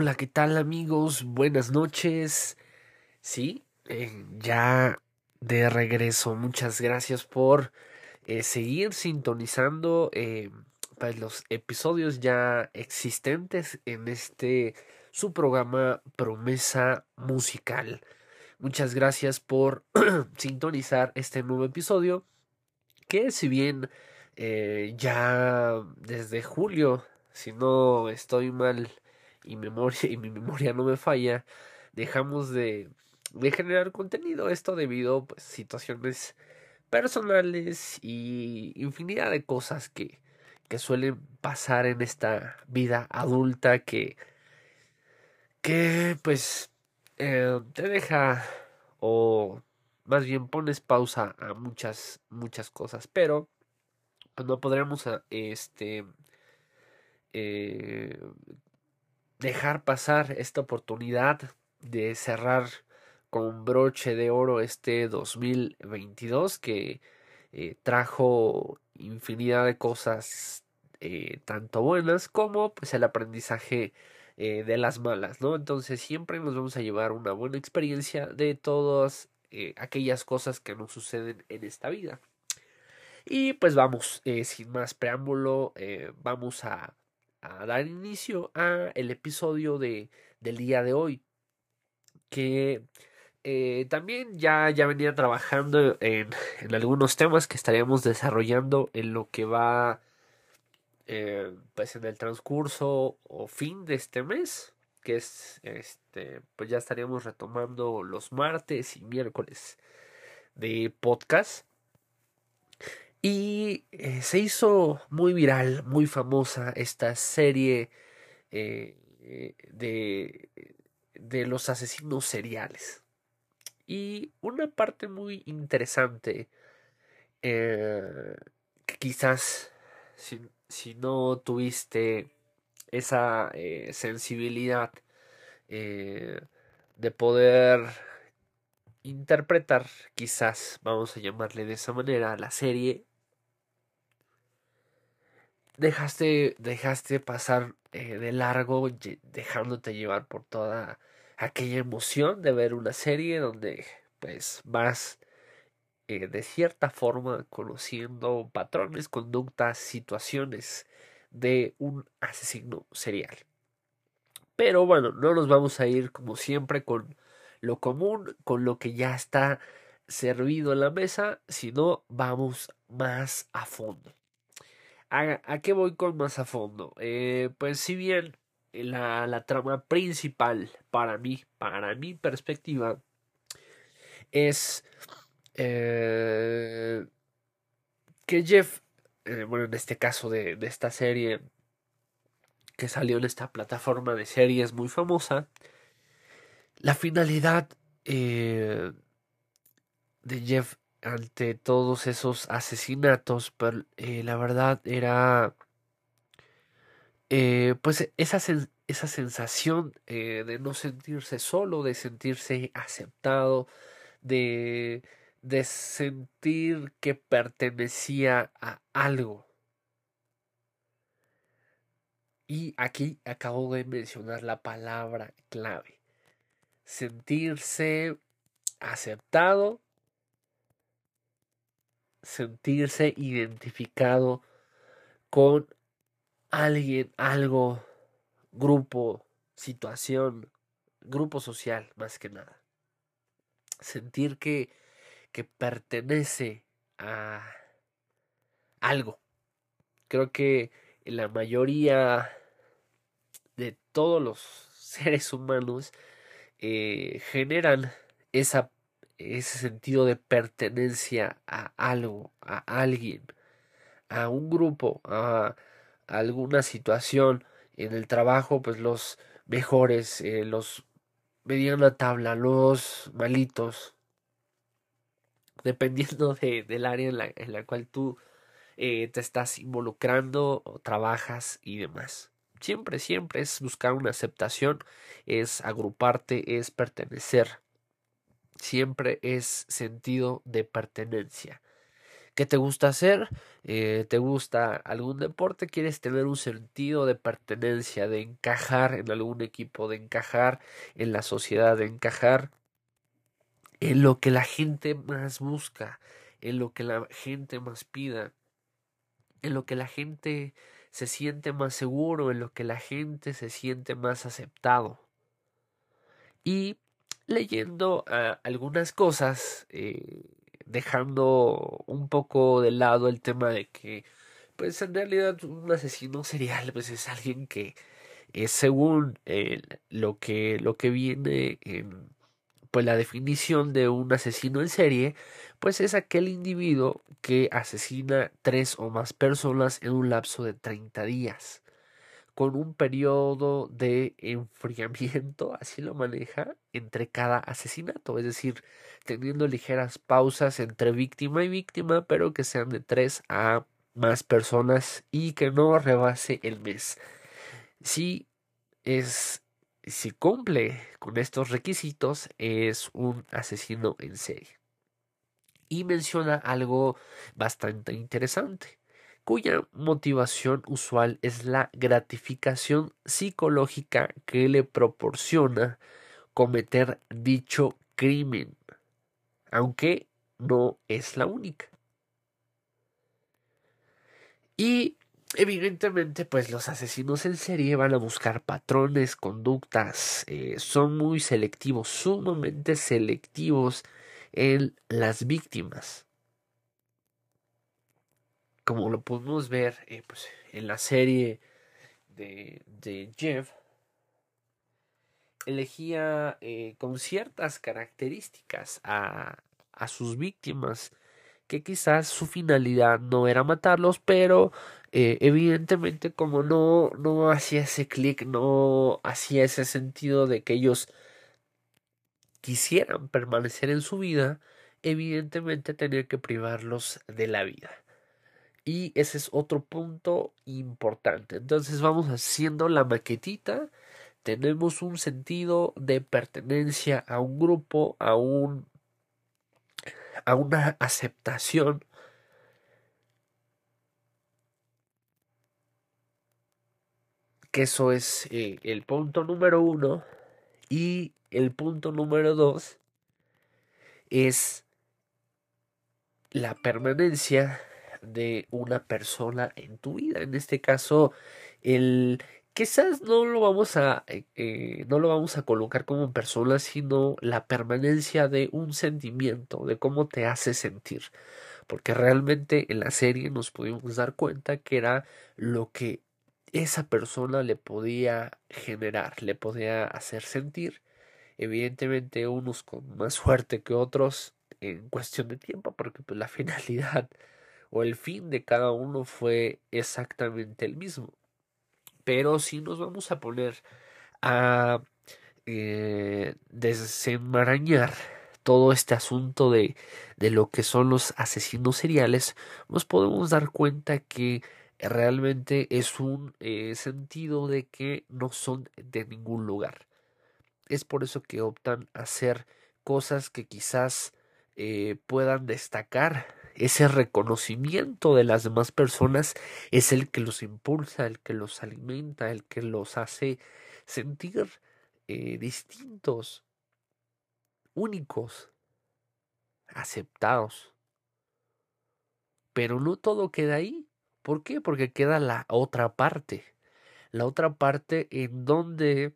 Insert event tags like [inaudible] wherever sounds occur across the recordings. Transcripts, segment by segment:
Hola, ¿qué tal amigos? Buenas noches. Sí, eh, ya de regreso. Muchas gracias por eh, seguir sintonizando eh, pues, los episodios ya existentes en este su programa Promesa Musical. Muchas gracias por [clears throat] sintonizar este nuevo episodio que si bien ya desde julio, si no estoy mal, y, memoria, y mi memoria no me falla, dejamos de, de generar contenido. Esto debido a pues, situaciones personales y infinidad de cosas que, que suelen pasar en esta vida adulta que, que pues eh, te deja o más bien pones pausa a muchas muchas cosas pero pues, no podremos este eh, dejar pasar esta oportunidad de cerrar con broche de oro este 2022 que eh, trajo infinidad de cosas eh, tanto buenas como pues el aprendizaje eh, de las malas, ¿no? Entonces siempre nos vamos a llevar una buena experiencia de todas aquellas cosas que nos suceden en esta vida. Y pues vamos, sin más preámbulo, vamos a a dar inicio a el episodio de, del día de hoy que eh, también ya, ya venía trabajando en, en, algunos temas que estaríamos desarrollando en lo que va eh, pues en el transcurso o fin de este mes que es este pues ya estaríamos retomando los martes y miércoles de podcast y eh, se hizo muy viral, muy famosa esta serie eh, de, de los asesinos seriales. Y una parte muy interesante, eh, que quizás si, si, no tuviste esa sensibilidad de poder interpretar, quizás vamos a llamarle de esa manera, la serie dejaste, dejaste pasar eh, de largo, dejándote llevar por toda aquella emoción de ver una serie donde pues vas eh, de cierta forma conociendo patrones, conductas, situaciones de un asesino serial. Pero bueno, no nos vamos a ir como siempre con lo común, con lo que ya está servido en la mesa, sino vamos más a fondo. ¿A, qué voy con más a fondo? Eh, pues si bien la, la, trama principal para mí, para mi perspectiva, es eh, que Jeff, eh, bueno, en este caso de, de, esta serie que salió en esta plataforma de series muy famosa, la finalidad de Jeff ante todos esos asesinatos, pero eh, la verdad era eh, pues esa, esa sensación eh, de no sentirse solo, de sentirse aceptado, de, de sentir que pertenecía a algo. Y aquí acabo de mencionar la palabra clave. Sentirse aceptado sentirse identificado con alguien, algo, grupo, situación, grupo social, más que nada. Sentir que, que pertenece a algo. Creo que la mayoría de todos los [laughs] seres humanos eh, generan esa ese sentido de pertenencia a algo, a alguien, a un grupo, a, alguna situación en el trabajo, pues los mejores, eh, los mediana tabla, los malitos, dependiendo de, del área en la, en la cual tú eh, te estás involucrando o trabajas y demás. Siempre, siempre es buscar una aceptación, es agruparte, es pertenecer siempre es sentido de pertenencia. ¿Qué te gusta hacer? Eh, ¿Te gusta algún deporte? ¿Quieres tener un sentido de pertenencia, de encajar en algún equipo, de encajar en la sociedad, de encajar en lo que la gente más busca, en lo que la gente más pida, en lo que la gente se siente más seguro, en lo que la gente se siente más aceptado. Y leyendo ah, algunas cosas, eh, dejando un poco de lado el tema de que, pues en realidad un asesino serial, pues es alguien que es según eh, lo que lo que viene en pues la definición de un asesino en serie, pues es aquel individuo que asesina tres o más personas en un lapso de 30 días, con un periodo de enfriamiento, así lo maneja, entre cada asesinato, es decir, teniendo ligeras pausas entre víctima y víctima, pero que sean de tres a más personas y que no rebase el mes. Si es si cumple con estos requisitos, es un asesino en serie. Y menciona algo bastante interesante, cuya motivación usual es la gratificación psicológica que le proporciona cometer dicho crimen, aunque no es la única. Y Evidentemente, pues los asesinos en serie van a buscar patrones, conductas, eh, son muy selectivos, sumamente selectivos en las víctimas. Como lo podemos ver eh, pues, en la serie de, de Jeff, elegía eh, con ciertas características a, a sus víctimas que quizás su finalidad no era matarlos, pero eh, evidentemente como no, no hacía ese clic, no hacía ese sentido de que ellos quisieran permanecer en su vida, evidentemente tenía que privarlos de la vida. Y ese es otro punto importante. Entonces vamos haciendo la maquetita. Tenemos un sentido de pertenencia a un grupo, a un a una aceptación que eso es eh, el punto número uno. Y el punto número dos es la permanencia de una persona en tu vida. En este caso, el quizás no lo vamos a eh, eh, no lo vamos a colocar como persona, sino la permanencia de un sentimiento, de cómo te hace sentir. Porque realmente en la serie nos pudimos dar cuenta que era lo que esa persona le podía generar, le podía hacer sentir. Evidentemente unos con más suerte que otros en cuestión de tiempo, porque pues, la [laughs] finalidad o el fin de cada uno fue exactamente el mismo. Pero si nos vamos a poner a eh, desenmarañar todo este asunto de, de lo que son los asesinos seriales, nos podemos dar cuenta que realmente es un eh, sentido de que no son de ningún lugar. Es por eso que optan a hacer cosas que quizás eh, puedan destacar. Ese reconocimiento de las demás personas es el que los impulsa, el que los alimenta, el que los hace sentir eh, distintos, únicos, aceptados. Pero no todo queda ahí. ¿Por qué? Porque queda la otra parte. La otra parte en donde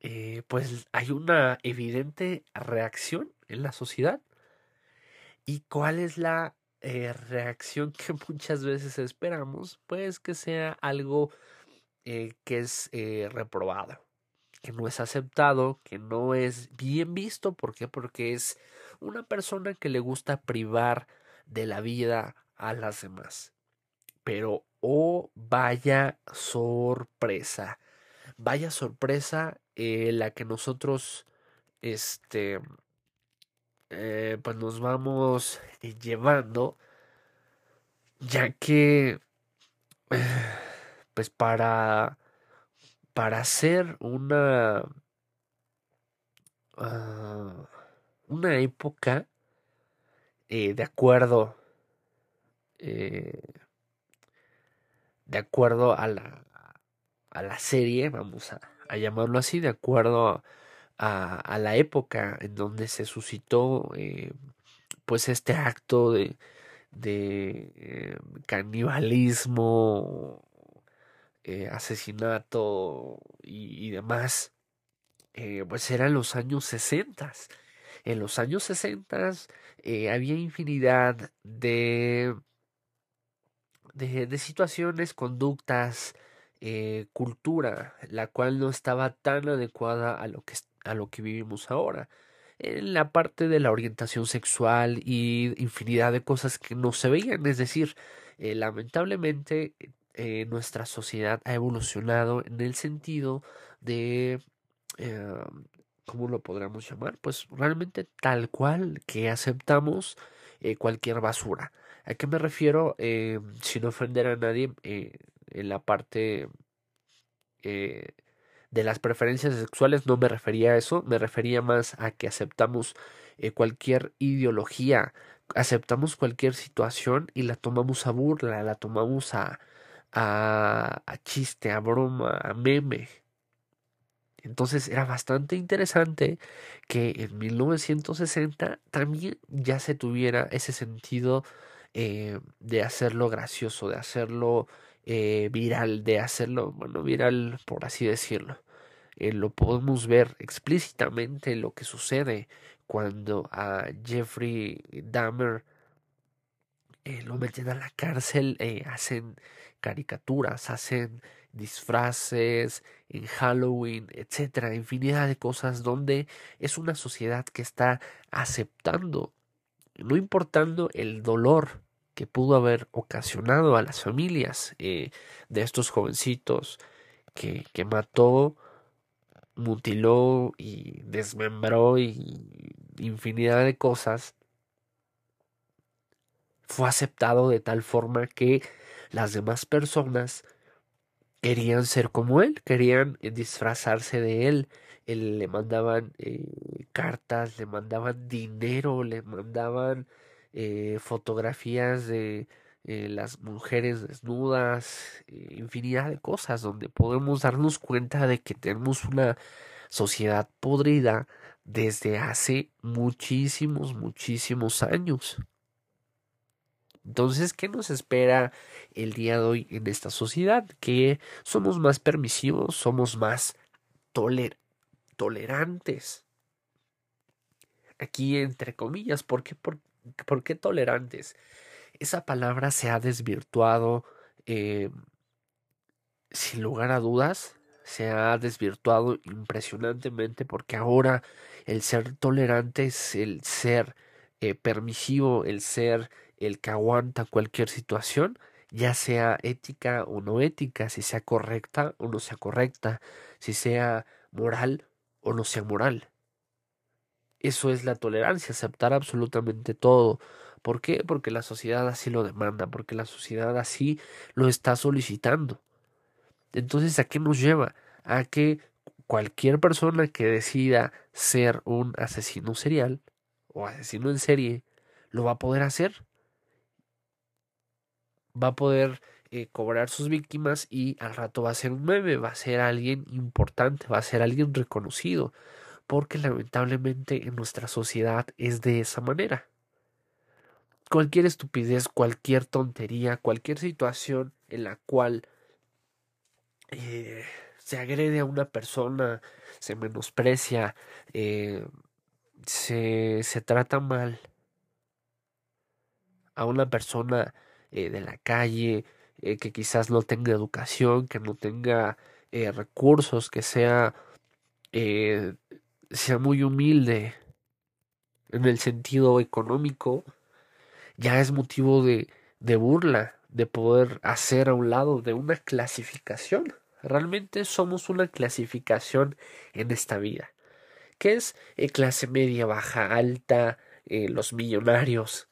eh, pues hay una evidente reacción en la sociedad. ¿Y cuál es la eh, reacción que [laughs] muchas veces esperamos? Pues que sea algo eh, que es reprobado, que no es aceptado, que no es bien visto. ¿Por qué? Porque es una persona que le gusta privar de la vida a las demás. Pero, oh, vaya sorpresa. Vaya sorpresa eh, la que nosotros, este, eh, pues nos vamos eh, llevando, ya que, [sighs] pues para, para hacer una, ah, una época, de acuerdo eh, de acuerdo a la, a la serie, vamos a, llamarlo así, de acuerdo a, a, la época en donde se suscitó eh, pues este acto de, eh, canibalismo, eh, asesinato y, demás, pues eran los años 60. En los años 60 había infinidad de, de, de situaciones, conductas, cultura, la cual no estaba tan adecuada a lo que, a lo que vivimos ahora en la parte de la orientación sexual y infinidad de cosas que no se veían. Es decir, eh, lamentablemente eh, nuestra sociedad ha evolucionado en el sentido de, eh, ¿cómo lo podríamos llamar? Pues realmente tal cual que aceptamos cualquier basura. ¿A qué me refiero? sin ofender a nadie en la parte de las preferencias sexuales no me refería a eso, me refería más a que aceptamos eh, cualquier ideología, aceptamos cualquier situación y la tomamos a burla, la tomamos a, a, chiste, a broma, a meme. Entonces era bastante interesante que en 1960 también ya se tuviera ese sentido eh, de hacerlo gracioso, de hacerlo eh, viral, de hacerlo, bueno, viral por así decirlo. Eh, lo podemos ver explícitamente lo que sucede cuando a Jeffrey Dahmer eh, lo meten a la cárcel, hacen caricaturas, hacen disfraces en Halloween, etcétera, infinidad de cosas donde es una sociedad que está aceptando, no importando el dolor que pudo haber ocasionado a las familias eh, de estos jovencitos que, que mató, mutiló y desmembró y infinidad de cosas, fue aceptado de tal forma que las demás personas querían ser como él, querían disfrazarse de él. él le mandaban eh, cartas, le mandaban dinero, le mandaban eh, fotografías de eh, las mujeres desnudas, eh, infinidad de cosas donde podemos darnos cuenta de que tenemos una sociedad podrida desde hace muchísimos, muchísimos años. Entonces, ¿qué nos espera el día de hoy en esta sociedad? Que somos más permisivos, somos más tolerantes. Aquí entre comillas, ¿por qué? Porque ¿Por qué tolerantes? Esa palabra se ha desvirtuado eh, sin lugar a dudas, se ha desvirtuado impresionantemente porque ahora el ser tolerante es el ser eh, permisivo, el ser el que aguanta cualquier situación, ya sea ética o no ética, si sea correcta o no sea correcta, si sea moral o no sea moral. Eso es la tolerancia, aceptar absolutamente todo. ¿Por qué? Porque la sociedad así lo demanda, porque la sociedad así lo está solicitando. Entonces, ¿a qué nos lleva? A que cualquier persona que decida ser un asesino serial o asesino en serie, lo va a poder hacer. Va a poder eh, cobrar sus víctimas y al rato va a ser un meme, va a ser alguien importante, va a ser alguien reconocido porque lamentablemente en nuestra sociedad es de esa manera. Cualquier estupidez, cualquier tontería, cualquier situación en la cual eh, se agrede a una persona, se menosprecia, eh, se, se, trata mal a una persona eh, de la calle, que quizás no tenga educación, que no tenga recursos, que sea sea muy humilde en el sentido económico, ya es motivo de, de burla, de poder hacer a un lado de una clasificación. Realmente somos una clasificación en esta vida, que es eh, clase media, baja, alta, eh, los millonarios,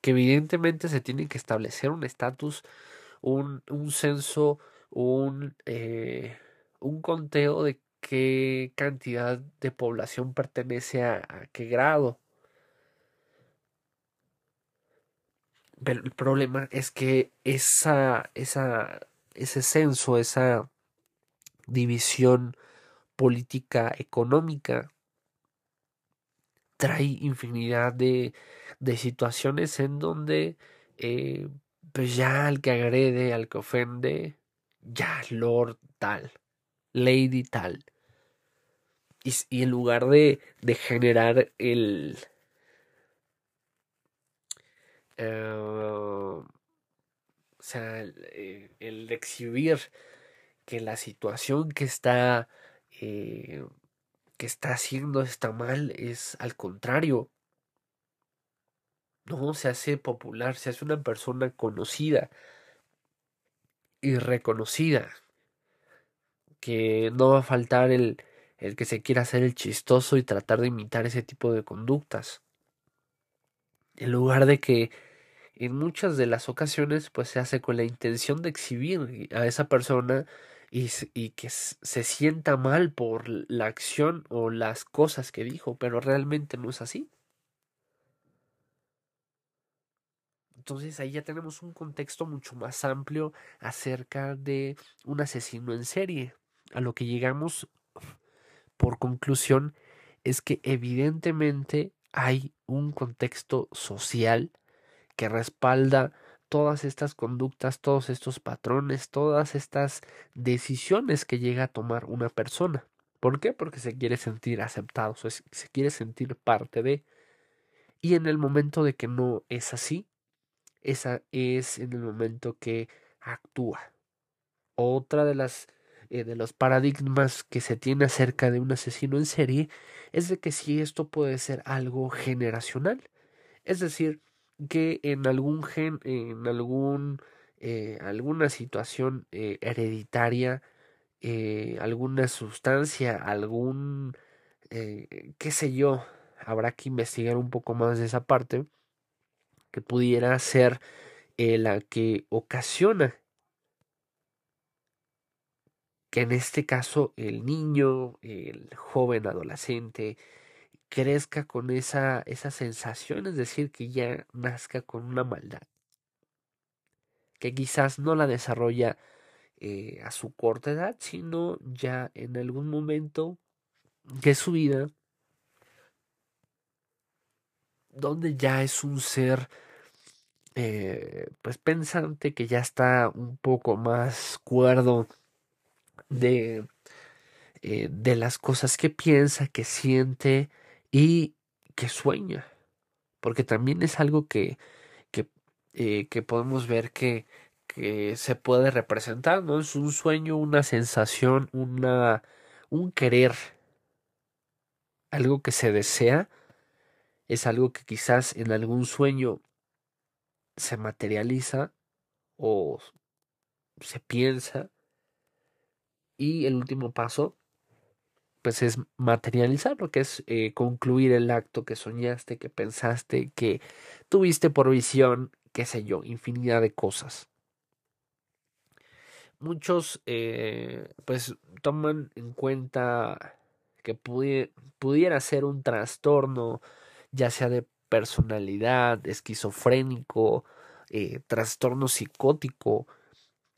que evidentemente se tiene que establecer un estatus, un, un censo, un, eh, un conteo de qué cantidad de población pertenece a, qué grado. Pero el problema es que esa, esa, ese censo, esa división política económica trae infinidad de, de situaciones en donde eh, pues ya al que agrede, al que ofende, ya Lord tal, Lady tal. Y, en lugar de, de generar el... Eh, o sea, el, eh, exhibir que la situación que está eh, que está haciendo está mal es al contrario no se hace popular se hace una persona conocida y reconocida que no va a faltar el, el que se quiera hacer el chistoso y tratar de imitar ese tipo de conductas. En lugar de que en muchas de las ocasiones pues se hace con la intención de exhibir a esa persona y, y que se sienta mal por la acción o las cosas que dijo, pero realmente no es así. Entonces ahí ya tenemos un contexto mucho más amplio acerca de un asesino en serie. A lo que llegamos por conclusión es que evidentemente hay un contexto social que respalda todas estas conductas, todos estos patrones, todas estas decisiones que llega a tomar una persona. ¿Por qué? Porque se quiere sentir aceptado, se quiere sentir parte de. Y en el momento de que no es así, esa es en el momento que actúa. Otra de las eh, de los paradigmas que se tiene acerca de un asesino en serie es de que si esto puede ser algo generacional, es decir, que en algún gen, en algún eh, alguna situación eh, hereditaria, alguna sustancia, algún qué sé yo, habrá que investigar un poco más de esa parte que pudiera ser la que ocasiona que en este caso el niño, el joven adolescente, crezca con esa, esa sensación, es decir, que ya nazca con una maldad, que quizás no la desarrolla eh, a su corta edad, sino ya en algún momento de su vida, donde ya es un ser eh, pues pensante que ya está un poco más cuerdo de, eh, de las cosas que piensa, que siente y que sueña. Porque también es algo que, que, eh, que podemos ver que, que se puede representar, ¿no? Es un sueño, una sensación, una, un querer, algo que se desea, es algo que quizás en algún sueño se materializa o se piensa y el último paso pues es materializar lo que es eh, concluir el acto que soñaste, que pensaste, que tuviste por visión, qué sé yo, infinidad de cosas. Muchos eh, pues toman en cuenta que pudiera ser un trastorno, ya sea de personalidad, esquizofrénico, eh, trastorno psicótico,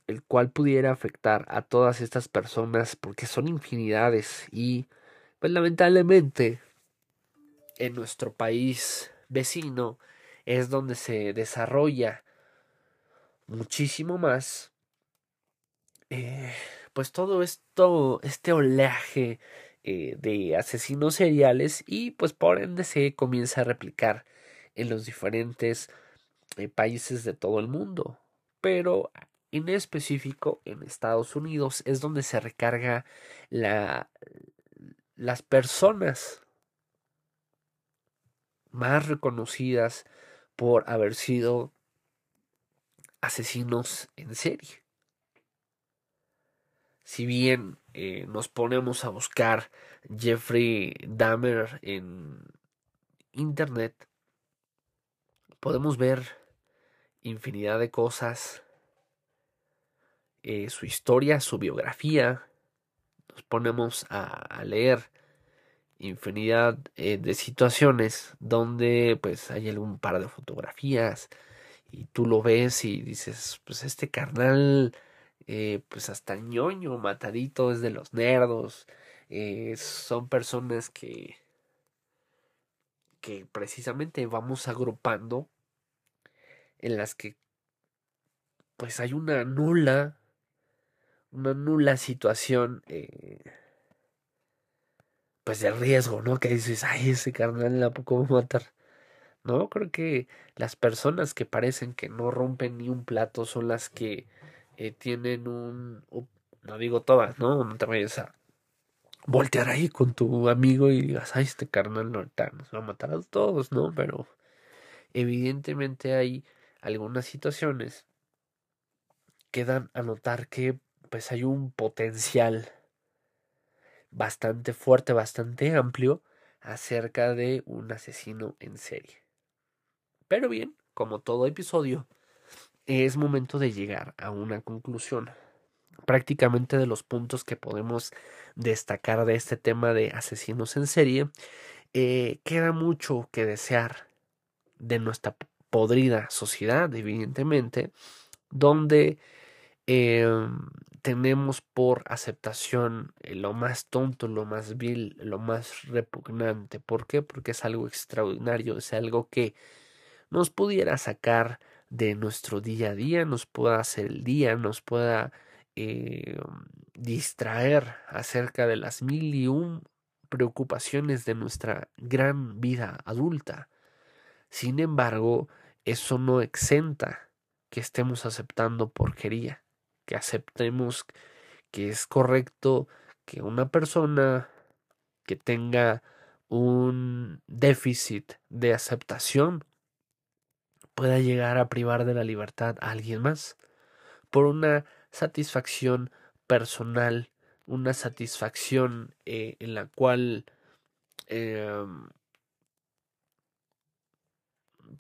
el cual pudiera afectar a todas estas personas porque son infinidades y pues lamentablemente en nuestro país vecino es donde se desarrolla muchísimo más eh, pues todo esto este oleaje eh, de asesinos seriales y pues por ende se comienza a replicar en los diferentes eh, países de todo el mundo. Pero en específico en Estados Unidos es donde se recarga la, las personas más reconocidas por haber sido asesinos en serie. Si bien eh, nos ponemos a buscar Jeffrey Dahmer en internet, podemos ver infinidad de cosas, eh, su historia, su biografía, nos ponemos a, leer infinidad eh, de situaciones donde pues hay algún par de fotografías y tú lo ves y dices, pues este carnal, eh, pues hasta ñoño, matadito, es de los nerdos, son personas que, que precisamente vamos agrupando en las que pues hay una nula, una nula situación, eh, pues de riesgo, ¿no? Que dices, ay, ese carnal la a matar. No, creo que las personas que parecen que no rompen ni un plato son las que eh, tienen un, no digo todas, ¿no? No te vayas a voltear ahí con tu amigo y digas, ay, este carnal no nos va a matar a todos, ¿no? Pero evidentemente hay algunas situaciones que dan a notar que pues hay un potencial bastante fuerte, bastante amplio acerca de un asesino en serie. Pero bien, como todo episodio, es momento de llegar a una conclusión. Prácticamente de los puntos que podemos destacar de este tema de asesinos en serie, eh, queda mucho que desear de nuestra podrida sociedad, evidentemente, donde em, tenemos por aceptación eh, lo más tonto, lo más vil, lo más repugnante. ¿Por qué? Porque es algo extraordinario, es algo que nos pudiera sacar de nuestro día a día, nos pueda hacer el día, nos pueda eh, distraer acerca de las mil y un preocupaciones de nuestra gran vida adulta. Sin embargo, eso no exenta que estemos aceptando porquería, que aceptemos que es correcto que una persona que tenga un déficit de aceptación pueda llegar a privar de la libertad a alguien más por una satisfacción personal, una satisfacción eh, en la cual em,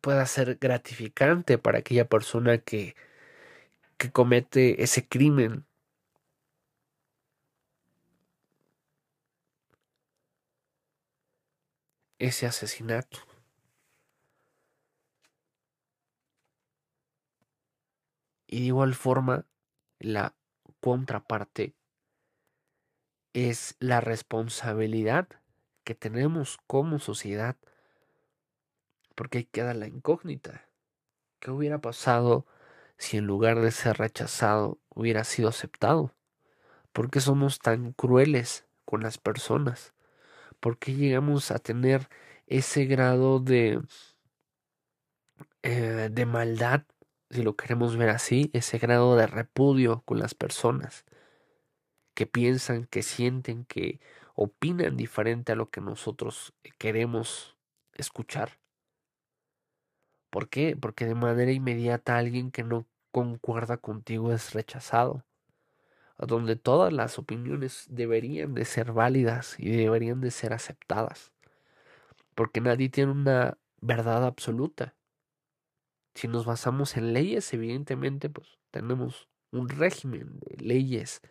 pueda ser gratificante para aquella persona que, que comete ese crimen. ese asesinato. Y de igual forma, la contraparte es la responsabilidad que tenemos como sociedad. Porque ahí queda la incógnita. ¿Qué hubiera pasado si en lugar de ser rechazado hubiera sido aceptado? ¿Por qué somos tan crueles con las personas? ¿Por qué llegamos a tener ese grado de, eh, de maldad si lo queremos ver así, ese grado de repudio con las personas que piensan, que sienten, que opinan diferente a lo que nosotros queremos escuchar. ¿Por qué? Porque de manera inmediata alguien que no concuerda contigo es rechazado. Donde todas las opiniones deberían de ser válidas y deberían de ser aceptadas. Porque nadie tiene una verdad absoluta. Si nos basamos en leyes, evidentemente, pues tenemos un régimen de leyes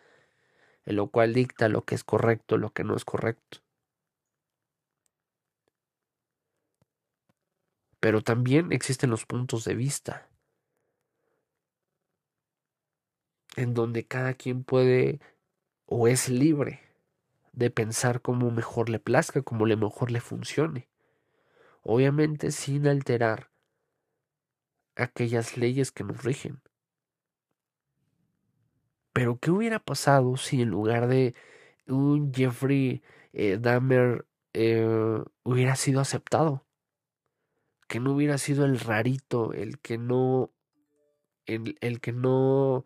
en lo cual dicta lo que es correcto, lo que no es correcto. Pero también existen los puntos de vista, en donde cada quien puede o es libre de pensar como mejor le plazca, como le mejor le funcione. Obviamente sin alterar aquellas leyes que nos rigen. Pero ¿qué hubiera pasado si en lugar de un Jeffrey eh, Dahmer eh, hubiera sido aceptado? Que no hubiera sido el rarito, el que no, el, el que no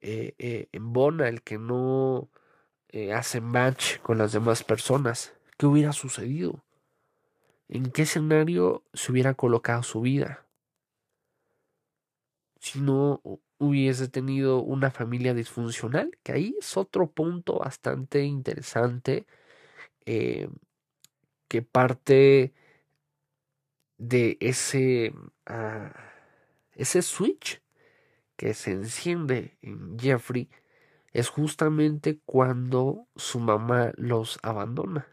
eh, embona, el que no hace match con las demás personas. ¿Qué hubiera sucedido? ¿En qué escenario se hubiera colocado su vida? si no hubiese tenido una familia disfuncional, que ahí es otro punto bastante interesante eh, que parte de ese, ah, ese switch que se enciende en Jeffrey es justamente cuando su mamá los abandona.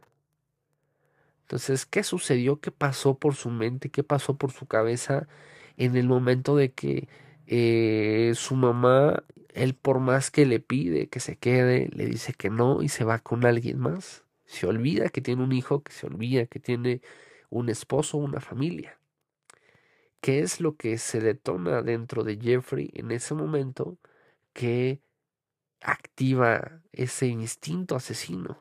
Entonces, ¿qué sucedió? ¿Qué pasó por su mente? ¿Qué pasó por su cabeza en el momento de que eh, su mamá, él por más que le pide que se quede, le dice que no y se va con alguien más. Se olvida que tiene un hijo, que se olvida que tiene un esposo, una familia. ¿Qué es lo que se detona dentro de Jeffrey en ese momento que activa ese instinto asesino?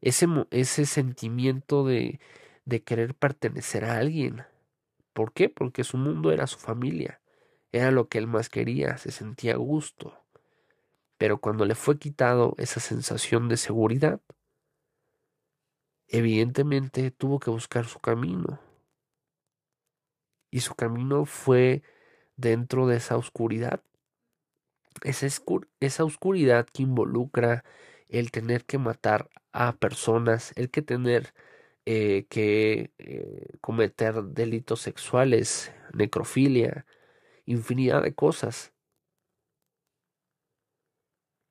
Ese, ese sentimiento de, de querer pertenecer a alguien. ¿Por qué? Porque su mundo era su familia. Era lo que él más quería, se sentía a gusto. Pero cuando le fue quitado esa sensación de seguridad, evidentemente tuvo que buscar su camino. Y su camino fue dentro de esa oscuridad. Esa, esa oscuridad que involucra el tener que matar a personas, el que tener eh, que eh, cometer delitos sexuales, necrofilia, infinidad de cosas.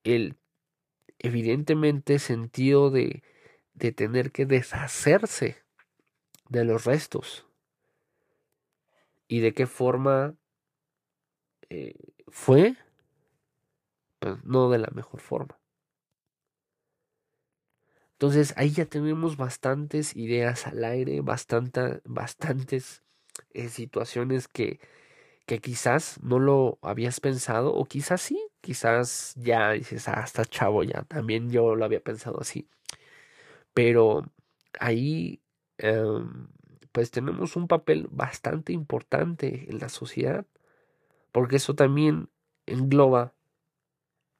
El evidentemente sentido de, de tener que deshacerse de los restos. ¿Y de qué forma eh, fue? Pues no de la mejor forma. Entonces ahí ya tenemos bastantes ideas al aire, bastante, bastantes eh, situaciones que, que quizás no lo habías pensado o quizás sí, quizás ya dices, ah, está chavo ya, también yo lo había pensado así. Pero ahí em, pues tenemos un papel bastante importante en la sociedad, porque eso también engloba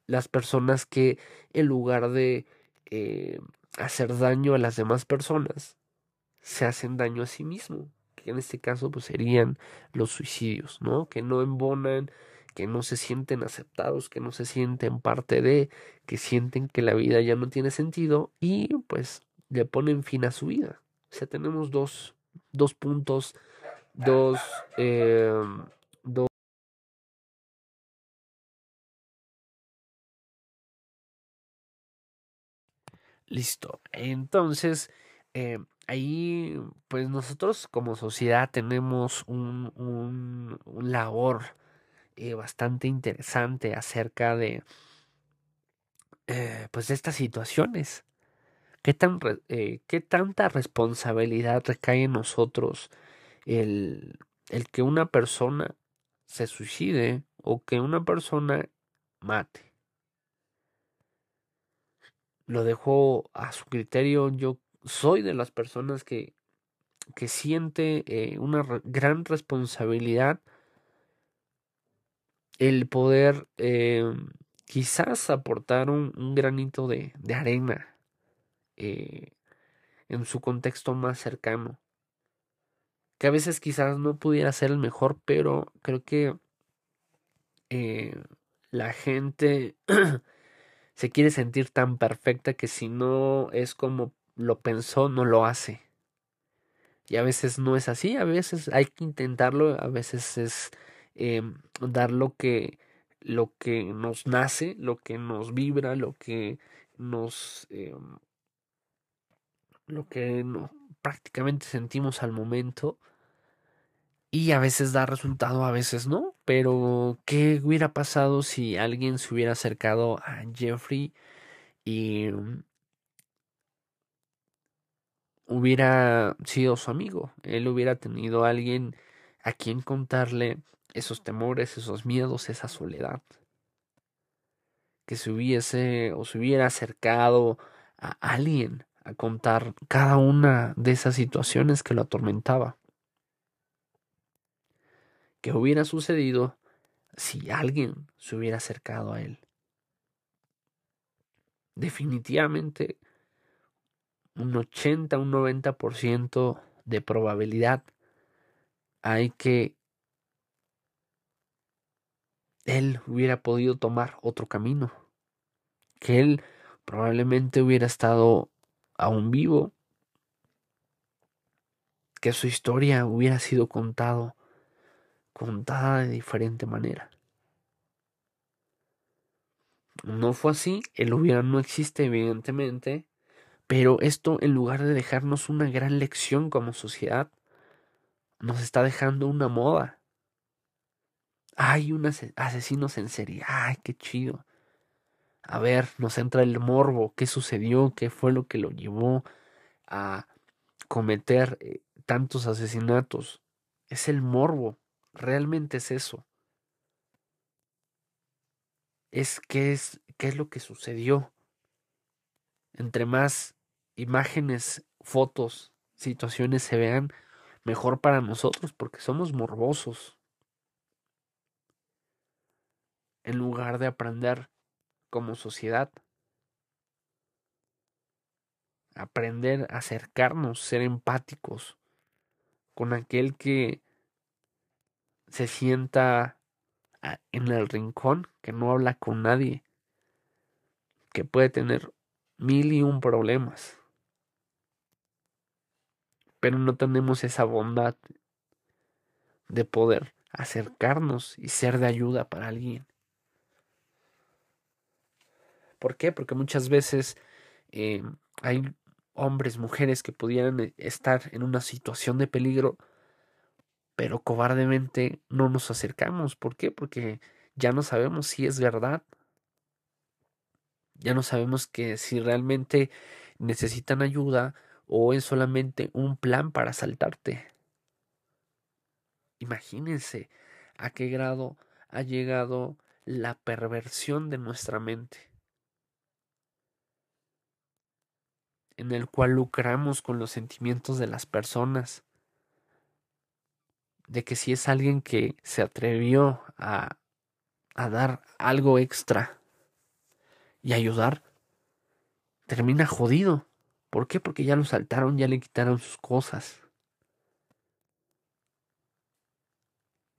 las personas que en lugar de eh, hacer daño a las demás personas, se hacen daño a sí mismo, que en este caso pues serían los suicidios, ¿no? Que no embonan, que no se sienten aceptados, que no se sienten parte de, que sienten que la vida ya no tiene sentido y pues le ponen fin a su vida. O sea, tenemos dos, dos puntos, dos, eh, dos Listo. Entonces, eh, ahí, pues nosotros como sociedad tenemos un, un, un labor eh, bastante interesante acerca de, eh, pues, de estas situaciones. ¿Qué, tan, eh, ¿Qué tanta responsabilidad recae en nosotros el, el que una persona se suicide o que una persona mate? lo dejo a su criterio. Yo soy de las personas que, que siente eh, una gran responsabilidad el poder eh, quizás aportar un, granito de, de arena eh, en su contexto más cercano. Que a veces quizás no pudiera ser el mejor, pero creo que la gente [clears throat] se quiere sentir tan perfecta que si no es como lo pensó, no lo hace. Y a veces no es así, a veces hay que intentarlo, a veces es em, dar lo que, lo que nos nace, lo que nos vibra, lo que nos... Em, lo que prácticamente sentimos al momento y a veces da resultado, a veces no. Pero, ¿qué hubiera pasado si alguien se hubiera acercado a Jeffrey y mm, hubiera sido su amigo? Él hubiera tenido a alguien a quien contarle esos temores, esos miedos, esa soledad. Que se hubiese o se hubiera acercado a alguien contar cada una de esas situaciones que lo atormentaba que hubiera sucedido si alguien se hubiera acercado a él. Definitivamente un 80, un 90% de probabilidad hay que él hubiera podido tomar otro camino, que él probablemente hubiera estado aún vivo, que su historia hubiera sido contado contada de diferente manera. No fue así, el hubiera no existe evidentemente, pero esto en lugar de dejarnos una gran lección como sociedad, nos está dejando una moda. Hay unos asesinos en serie. Ay, qué chido. A ver, nos entra el morbo. ¿Qué sucedió? ¿Qué fue lo que lo llevó a cometer eh, tantos asesinatos? Es el morbo. Realmente es eso. Es qué es, qué es lo que sucedió. Entre más imágenes, fotos, situaciones se vean, mejor para nosotros porque somos morbosos. En lugar de aprender como sociedad. Aprender a acercarnos, ser empáticos con aquel que se sienta en el rincón, que no habla con nadie, que puede tener mil y un problemas pero no tenemos esa bondad de poder acercarnos y ser de ayuda para alguien. ¿Por qué? Porque muchas veces eh, hay hombres, mujeres que pudieran eh, estar en una situación de peligro, pero cobardemente no nos acercamos. ¿Por qué? Porque ya no sabemos si es verdad. Ya no sabemos que si realmente necesitan ayuda o es solamente un plan para asaltarte. Imagínense a qué grado ha llegado la perversión de nuestra mente, en el cual lucramos con los sentimientos de las personas, de que si es alguien que se atrevió a, a dar algo extra y ayudar, termina jodido. ¿Por qué? Porque ya lo saltaron, ya le quitaron sus cosas.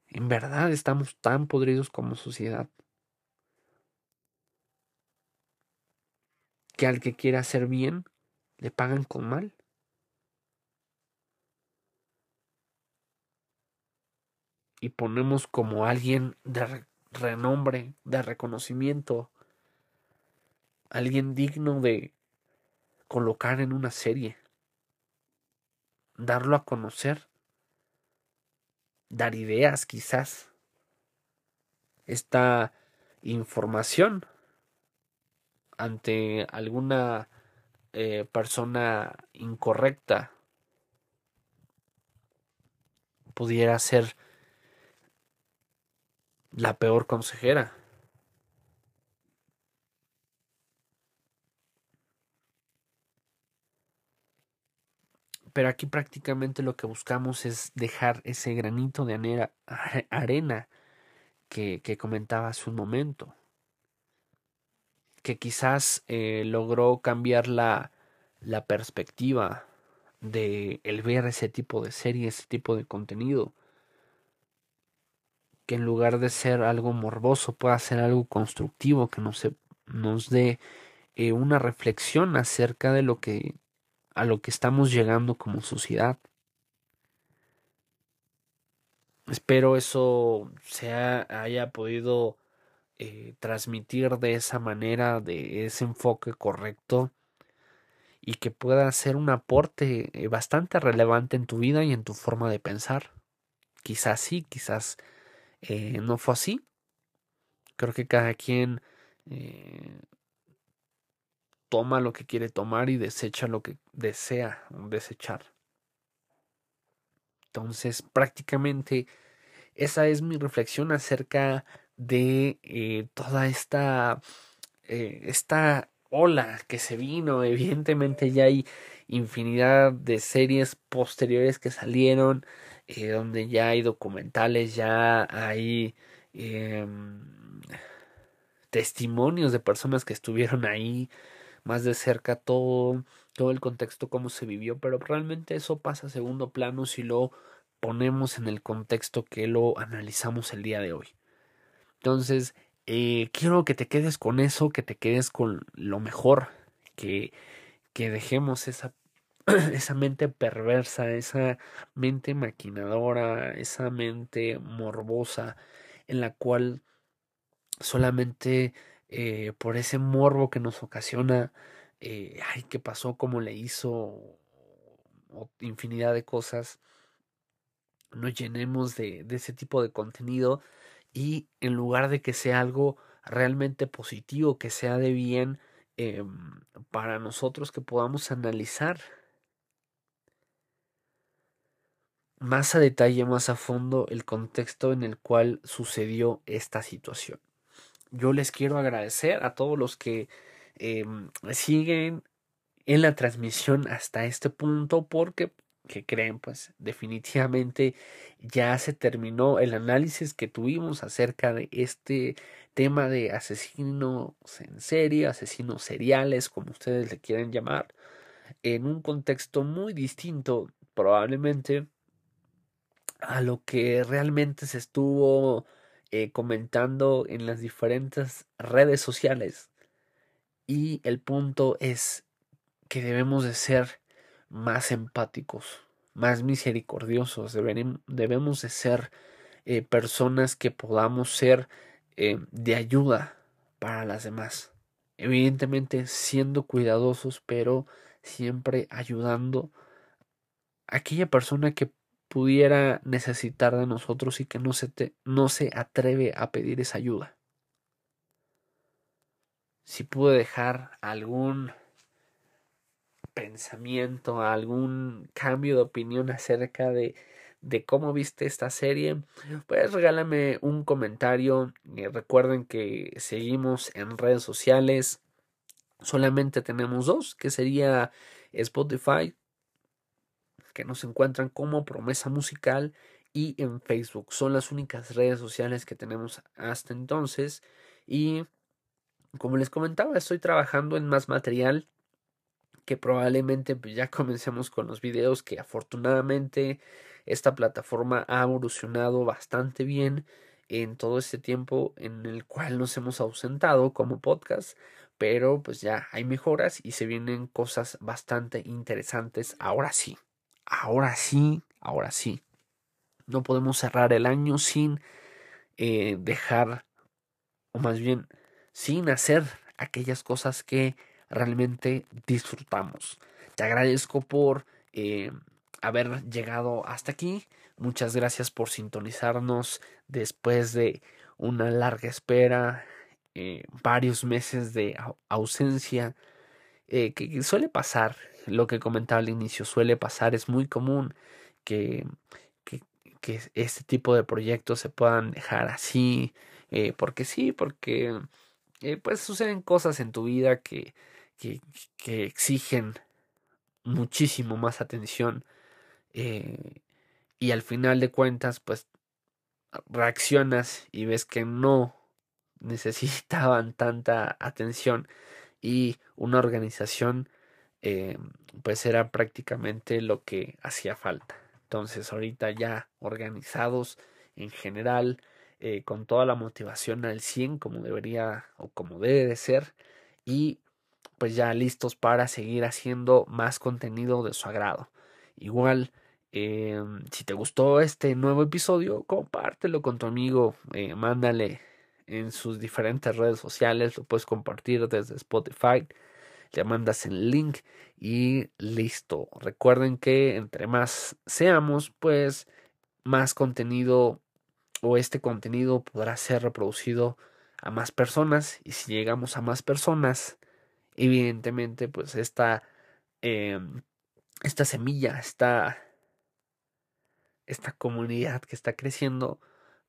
En verdad estamos tan podridos como sociedad. Que al que quiera hacer bien, le pagan con mal. Y ponemos como alguien de renombre, de reconocimiento, alguien digno de colocar en una serie, darlo a conocer, dar ideas quizás. Esta información ante alguna eh, persona incorrecta pudiera ser la peor consejera. Pero aquí prácticamente lo que buscamos es dejar ese granito de [laughs] arena que, que comentaba hace un momento. Que quizás eh, logró cambiar la, la perspectiva de el ver ese tipo de serie, ese tipo de contenido. Que en lugar de ser algo morboso pueda ser algo constructivo, que nos, nos dé eh, una reflexión acerca de lo que a lo que estamos llegando como sociedad. Espero eso se haya podido eh, transmitir de esa manera, de ese enfoque correcto y que pueda ser un aporte eh, bastante relevante en tu vida y en tu forma de pensar. Quizás sí, quizás eh, no fue así. Creo que cada quien toma lo que quiere tomar y desecha lo que desea desechar. Entonces, prácticamente esa es mi reflexión acerca de eh, toda esta, eh, esta ola que se vino. Evidentemente ya hay infinidad de series posteriores que salieron, eh, donde ya hay documentales, ya hay em, testimonios de personas que estuvieron ahí, más de cerca todo, todo el contexto, cómo se vivió, pero realmente eso pasa a segundo plano si lo ponemos en el contexto que lo analizamos el día de hoy. Entonces, eh, quiero que te quedes con eso, que te quedes con lo mejor, que, que dejemos esa, [clears throat] esa mente perversa, esa mente maquinadora, esa mente morbosa en la cual solamente eh, por ese morbo que nos ocasiona, eh, ay, qué pasó, cómo le hizo, o infinidad de cosas, nos llenemos de, de ese tipo de contenido y en lugar de que sea algo realmente positivo, que sea de bien eh, para nosotros, que podamos analizar más a detalle, más a fondo el contexto en el cual sucedió esta situación. Yo les quiero agradecer a todos los que eh, siguen en la transmisión hasta este punto porque que creen pues definitivamente ya se terminó el análisis que tuvimos acerca de este tema de asesinos en serie, asesinos seriales, como ustedes le quieren llamar, en un contexto muy distinto probablemente a lo que realmente se estuvo eh, comentando en las diferentes redes sociales. Y el punto es que debemos de ser más empáticos, más misericordiosos, debemos de ser eh, personas que podamos ser eh, de ayuda para las demás. Evidentemente siendo cuidadosos, pero siempre ayudando a aquella persona que pudiera necesitar de nosotros y que no se, te, no se atreve a pedir esa ayuda. Si pude dejar algún pensamiento, algún cambio de opinión acerca de, de cómo viste esta serie, pues regálame un comentario. Eh, recuerden que seguimos en redes sociales. Solamente tenemos dos, que sería Spotify, que nos encuentran como promesa musical y en Facebook. Son las únicas redes sociales que tenemos hasta entonces. Y como les comentaba, estoy trabajando en más material que probablemente pues, ya comencemos con los videos que afortunadamente esta plataforma ha evolucionado bastante bien en todo este tiempo en el cual nos hemos ausentado como podcast pero pues ya hay mejoras y se vienen cosas bastante interesantes ahora sí ahora sí, ahora sí. No podemos cerrar el año sin eh, dejar, o más bien, sin hacer aquellas cosas que realmente disfrutamos. Te agradezco por eh, haber llegado hasta aquí. Muchas gracias por sintonizarnos después de una larga espera, eh, varios meses de ausencia, que suele pasar lo que comentaba al inicio, suele pasar, es muy común que, que, este tipo de proyectos se puedan dejar así, eh, porque sí, porque eh, pues suceden cosas en tu vida que, que, exigen muchísimo más atención eh, y al final de cuentas pues reaccionas y ves que no necesitaban tanta atención y una organización eh, pues era prácticamente lo que hacía falta. Entonces ahorita ya organizados en general, eh, con toda la motivación al 100 como debería o como debe de ser y pues ya listos para seguir haciendo más contenido de su agrado. Igual, eh, si te gustó este nuevo episodio, compártelo con tu amigo, mándale en sus diferentes redes sociales, lo puedes compartir desde Spotify le mandas el link y listo. Recuerden que entre más seamos, pues más contenido o este contenido podrá ser reproducido a más personas y si llegamos a más personas, evidentemente pues esta, em, esta semilla, esta, esta comunidad que está creciendo,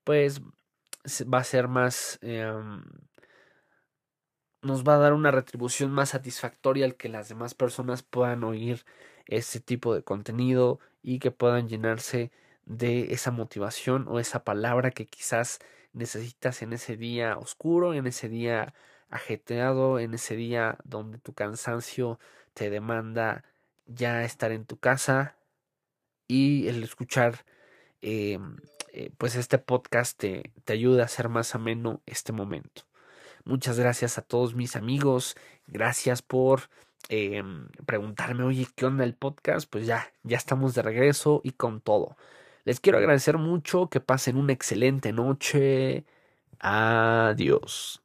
pues va a ser más... Em, nos va a dar una retribución más satisfactoria al que las demás personas puedan oír ese tipo de contenido y que puedan llenarse de esa motivación o esa palabra que quizás necesitas en ese día oscuro, en ese día ajetreado, en ese día donde tu cansancio te demanda ya estar en tu casa y el escuchar eh, eh, pues este podcast te, te ayuda a hacer más ameno este momento. Muchas gracias a todos mis amigos. Gracias por eh, preguntarme, oye, ¿qué onda el podcast? Pues ya, ya estamos de regreso y con todo. Les quiero agradecer mucho, que pasen una excelente noche. Adiós.